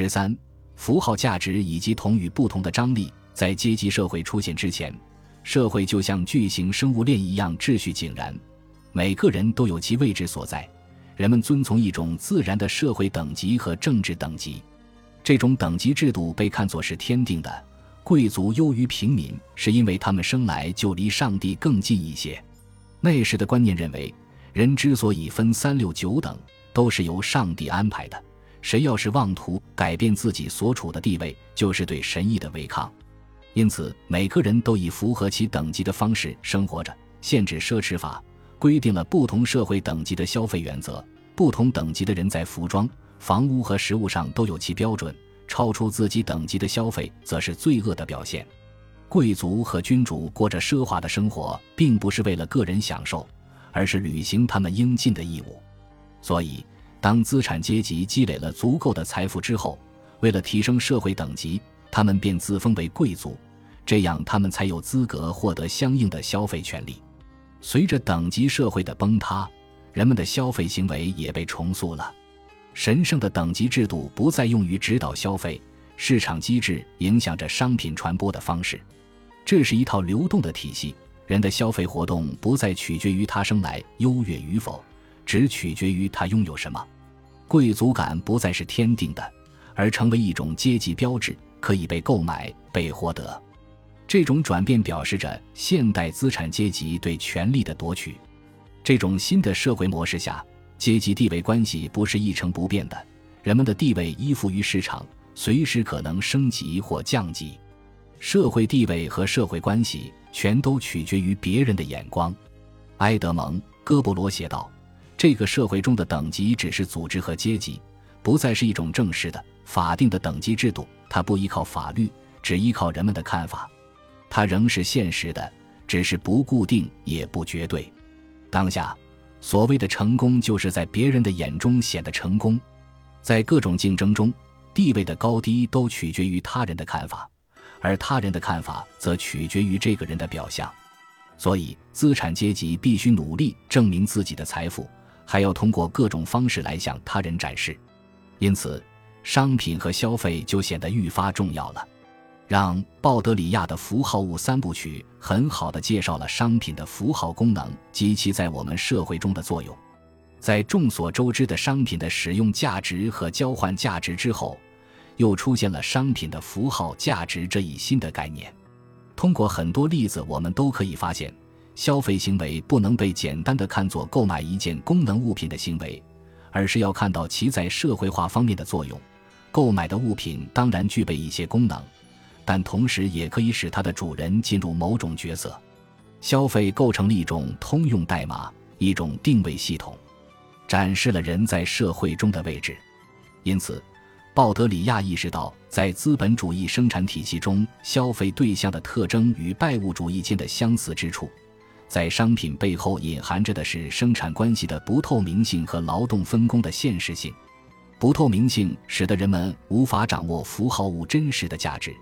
十三，符号价值以及同与不同的张力，在阶级社会出现之前，社会就像巨型生物链一样秩序井然，每个人都有其位置所在，人们遵从一种自然的社会等级和政治等级，这种等级制度被看作是天定的。贵族优于平民，是因为他们生来就离上帝更近一些。那时的观念认为，人之所以分三六九等，都是由上帝安排的。谁要是妄图改变自己所处的地位，就是对神意的违抗。因此，每个人都以符合其等级的方式生活着。限制奢侈法规定了不同社会等级的消费原则，不同等级的人在服装、房屋和食物上都有其标准。超出自己等级的消费，则是罪恶的表现。贵族和君主过着奢华的生活，并不是为了个人享受，而是履行他们应尽的义务。所以，当资产阶级积累了足够的财富之后，为了提升社会等级，他们便自封为贵族，这样他们才有资格获得相应的消费权利。随着等级社会的崩塌，人们的消费行为也被重塑了。神圣的等级制度不再用于指导消费，市场机制影响着商品传播的方式。这是一套流动的体系，人的消费活动不再取决于他生来优越与否，只取决于他拥有什么。贵族感不再是天定的，而成为一种阶级标志，可以被购买、被获得。这种转变表示着现代资产阶级对权力的夺取。这种新的社会模式下。阶级地位关系不是一成不变的，人们的地位依附于市场，随时可能升级或降级。社会地位和社会关系全都取决于别人的眼光。埃德蒙·戈布罗写道：“这个社会中的等级只是组织和阶级，不再是一种正式的、法定的等级制度。它不依靠法律，只依靠人们的看法。它仍是现实的，只是不固定也不绝对。当下。”所谓的成功，就是在别人的眼中显得成功。在各种竞争中，地位的高低都取决于他人的看法，而他人的看法则取决于这个人的表象。所以，资产阶级必须努力证明自己的财富，还要通过各种方式来向他人展示。因此，商品和消费就显得愈发重要了。让鲍德里亚的符号物三部曲很好的介绍了商品的符号功能及其在我们社会中的作用。在众所周知的商品的使用价值和交换价值之后，又出现了商品的符号价值这一新的概念。通过很多例子，我们都可以发现，消费行为不能被简单的看作购买一件功能物品的行为，而是要看到其在社会化方面的作用。购买的物品当然具备一些功能。但同时也可以使它的主人进入某种角色。消费构成了一种通用代码，一种定位系统，展示了人在社会中的位置。因此，鲍德里亚意识到，在资本主义生产体系中，消费对象的特征与拜物主义间的相似之处，在商品背后隐含着的是生产关系的不透明性和劳动分工的现实性。不透明性使得人们无法掌握符号物真实的价值。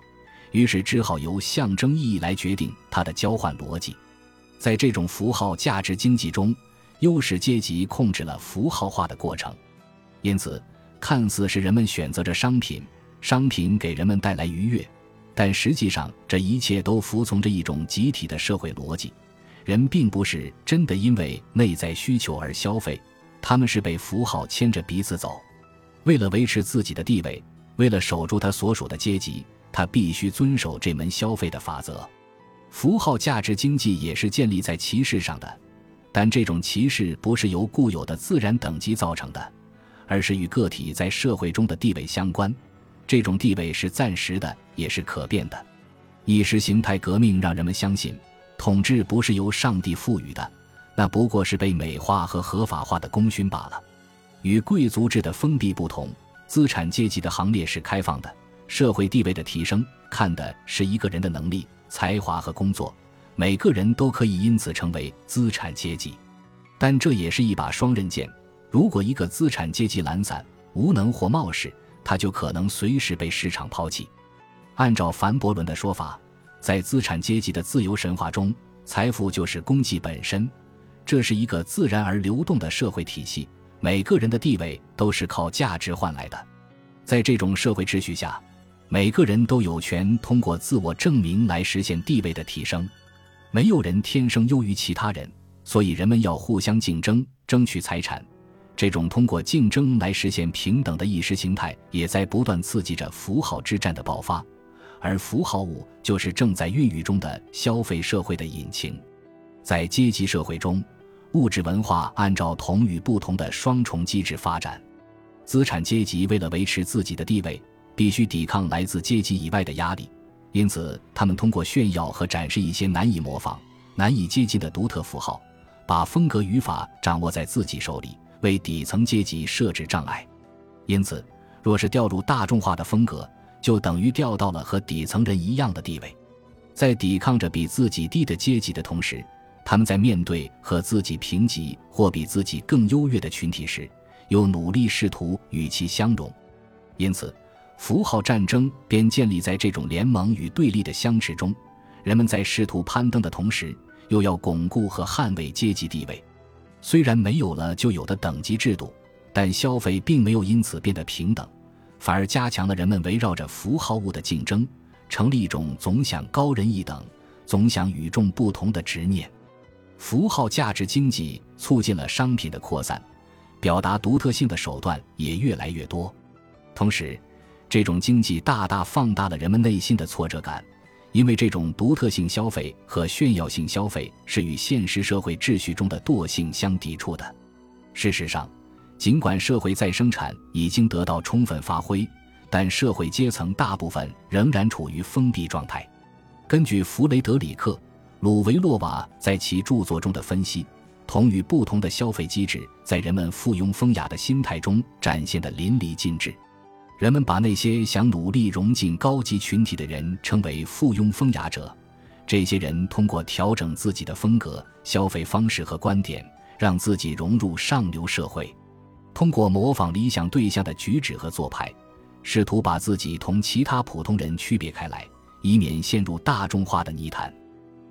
于是只好由象征意义来决定它的交换逻辑。在这种符号价值经济中，优势阶级控制了符号化的过程。因此，看似是人们选择着商品，商品给人们带来愉悦，但实际上这一切都服从着一种集体的社会逻辑。人并不是真的因为内在需求而消费，他们是被符号牵着鼻子走。为了维持自己的地位，为了守住他所属的阶级。他必须遵守这门消费的法则。符号价值经济也是建立在歧视上的，但这种歧视不是由固有的自然等级造成的，而是与个体在社会中的地位相关。这种地位是暂时的，也是可变的。意识形态革命让人们相信，统治不是由上帝赋予的，那不过是被美化和合法化的功勋罢了。与贵族制的封闭不同，资产阶级的行列是开放的。社会地位的提升，看的是一个人的能力、才华和工作。每个人都可以因此成为资产阶级，但这也是一把双刃剑。如果一个资产阶级懒散、无能或冒失，他就可能随时被市场抛弃。按照凡伯伦的说法，在资产阶级的自由神话中，财富就是功绩本身。这是一个自然而流动的社会体系，每个人的地位都是靠价值换来的。在这种社会秩序下，每个人都有权通过自我证明来实现地位的提升。没有人天生优于其他人，所以人们要互相竞争，争取财产。这种通过竞争来实现平等的意识形态，也在不断刺激着符号之战的爆发。而符号物就是正在孕育中的消费社会的引擎。在阶级社会中，物质文化按照同与不同的双重机制发展。资产阶级为了维持自己的地位，必须抵抗来自阶级以外的压力，因此他们通过炫耀和展示一些难以模仿、难以接近的独特符号，把风格语法掌握在自己手里，为底层阶级设置障碍。因此，若是掉入大众化的风格，就等于掉到了和底层人一样的地位，在抵抗着比自己低的阶级的同时，他们在面对和自己平级或比自己更优越的群体时，又努力试图与其相融。因此，符号战争便建立在这种联盟与对立的相持中。人们在试图攀登的同时，又要巩固和捍卫阶级地位。虽然没有了就有的等级制度，但消费并没有因此变得平等。反而加强了人们围绕着符号物的竞争，成立一种总想高人一等、总想与众不同的执念。符号价值经济促进了商品的扩散，表达独特性的手段也越来越多。同时，这种经济大大放大了人们内心的挫折感，因为这种独特性消费和炫耀性消费是与现实社会秩序中的惰性相抵触的。事实上。尽管社会再生产已经得到充分发挥，但社会阶层大部分仍然处于封闭状态。根据弗雷德里克·鲁维洛瓦在其著作中的分析，同与不同的消费机制在人们附庸风雅的心态中展现得淋漓尽致。人们把那些想努力融进高级群体的人称为附庸风雅者。这些人通过调整自己的风格、消费方式和观点，让自己融入上流社会。通过模仿理想对象的举止和做派，试图把自己同其他普通人区别开来，以免陷入大众化的泥潭。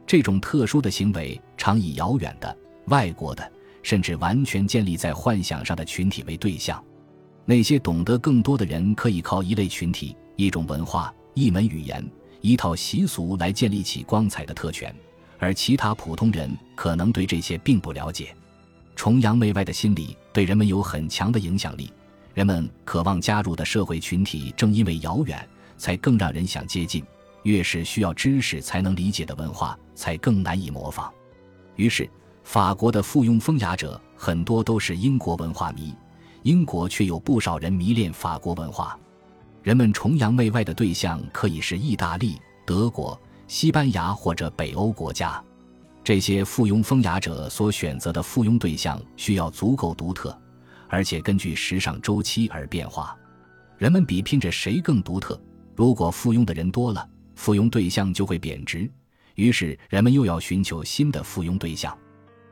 这种特殊的行为常以遥远的、外国的，甚至完全建立在幻想上的群体为对象。那些懂得更多的人可以靠一类群体、一种文化、一门语言、一套习俗来建立起光彩的特权，而其他普通人可能对这些并不了解。崇洋媚外的心理对人们有很强的影响力，人们渴望加入的社会群体正因为遥远，才更让人想接近。越是需要知识才能理解的文化，才更难以模仿。于是，法国的附庸风雅者很多都是英国文化迷，英国却有不少人迷恋法国文化。人们崇洋媚外的对象可以是意大利、德国、西班牙或者北欧国家。这些附庸风雅者所选择的附庸对象需要足够独特，而且根据时尚周期而变化。人们比拼着谁更独特。如果附庸的人多了，附庸对象就会贬值，于是人们又要寻求新的附庸对象。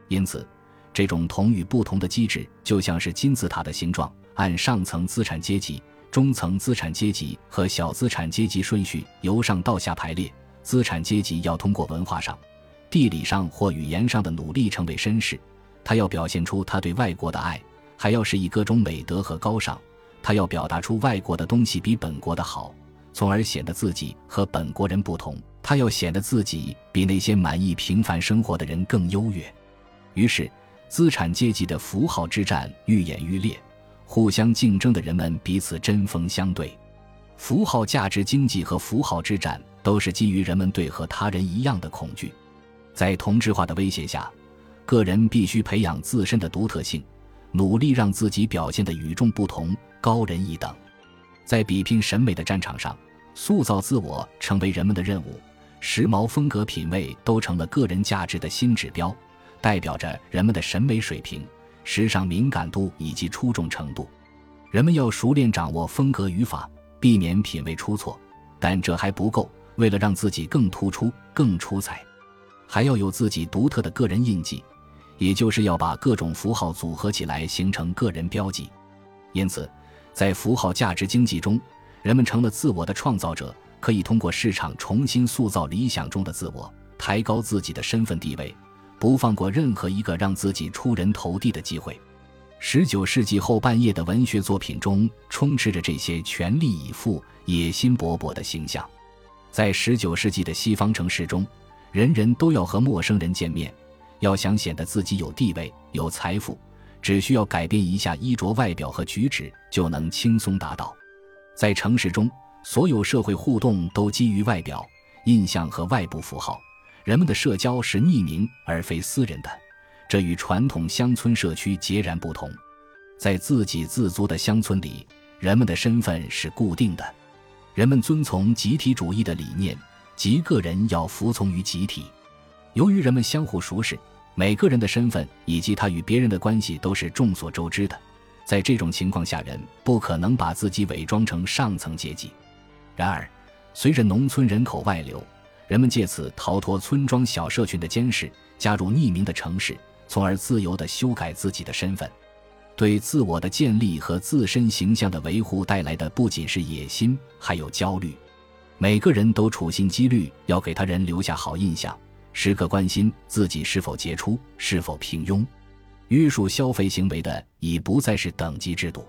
因此，这种同与不同的机制就像是金字塔的形状，按上层资产阶级、中层资产阶级和小资产阶级顺序由上到下排列。资产阶级要通过文化上。地理上或语言上的努力成为绅士，他要表现出他对外国的爱，还要是以各种美德和高尚。他要表达出外国的东西比本国的好，从而显得自己和本国人不同。他要显得自己比那些满意平凡生活的人更优越。于是，资产阶级的符号之战愈演愈烈，互相竞争的人们彼此针锋相对。符号价值经济和符号之战都是基于人们对和他人一样的恐惧。在同质化的威胁下，个人必须培养自身的独特性，努力让自己表现得与众不同、高人一等。在比拼审美的战场上，塑造自我成为人们的任务。时髦风格、品味都成了个人价值的新指标，代表着人们的审美水平、时尚敏感度以及出众程度。人们要熟练掌握风格语法，避免品味出错。但这还不够，为了让自己更突出、更出彩。还要有自己独特的个人印记，也就是要把各种符号组合起来形成个人标记。因此，在符号价值经济中，人们成了自我的创造者，可以通过市场重新塑造理想中的自我，抬高自己的身份地位，不放过任何一个让自己出人头地的机会。十九世纪后半叶的文学作品中充斥着这些全力以赴、野心勃勃的形象。在十九世纪的西方城市中，人人都要和陌生人见面，要想显得自己有地位、有财富，只需要改变一下衣着、外表和举止，就能轻松达到。在城市中，所有社会互动都基于外表、印象和外部符号，人们的社交是匿名而非私人的，这与传统乡村社区截然不同。在自给自足的乡村里，人们的身份是固定的。人们遵从集体主义的理念，即个人要服从于集体。由于人们相互熟识，每个人的身份以及他与别人的关系都是众所周知的。在这种情况下，人不可能把自己伪装成上层阶级。然而，随着农村人口外流，人们借此逃脱村庄小社群的监视，加入匿名的城市，从而自由地修改自己的身份。对自我的建立和自身形象的维护带来的不仅是野心，还有焦虑。每个人都处心积虑要给他人留下好印象，时刻关心自己是否杰出，是否平庸。约束消费行为的已不再是等级制度，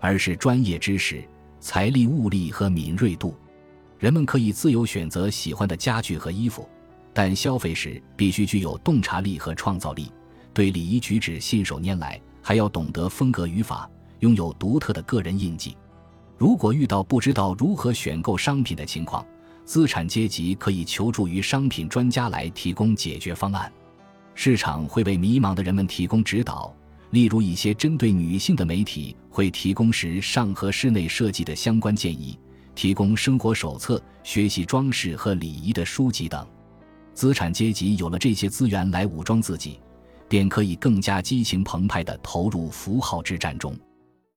而是专业知识、财力、物力和敏锐度。人们可以自由选择喜欢的家具和衣服，但消费时必须具有洞察力和创造力，对礼仪举止信手拈来。还要懂得风格语法，拥有独特的个人印记。如果遇到不知道如何选购商品的情况，资产阶级可以求助于商品专家来提供解决方案。市场会为迷茫的人们提供指导，例如一些针对女性的媒体会提供时尚和室内设计的相关建议，提供生活手册、学习装饰和礼仪的书籍等。资产阶级有了这些资源来武装自己。便可以更加激情澎湃地投入符号之战中。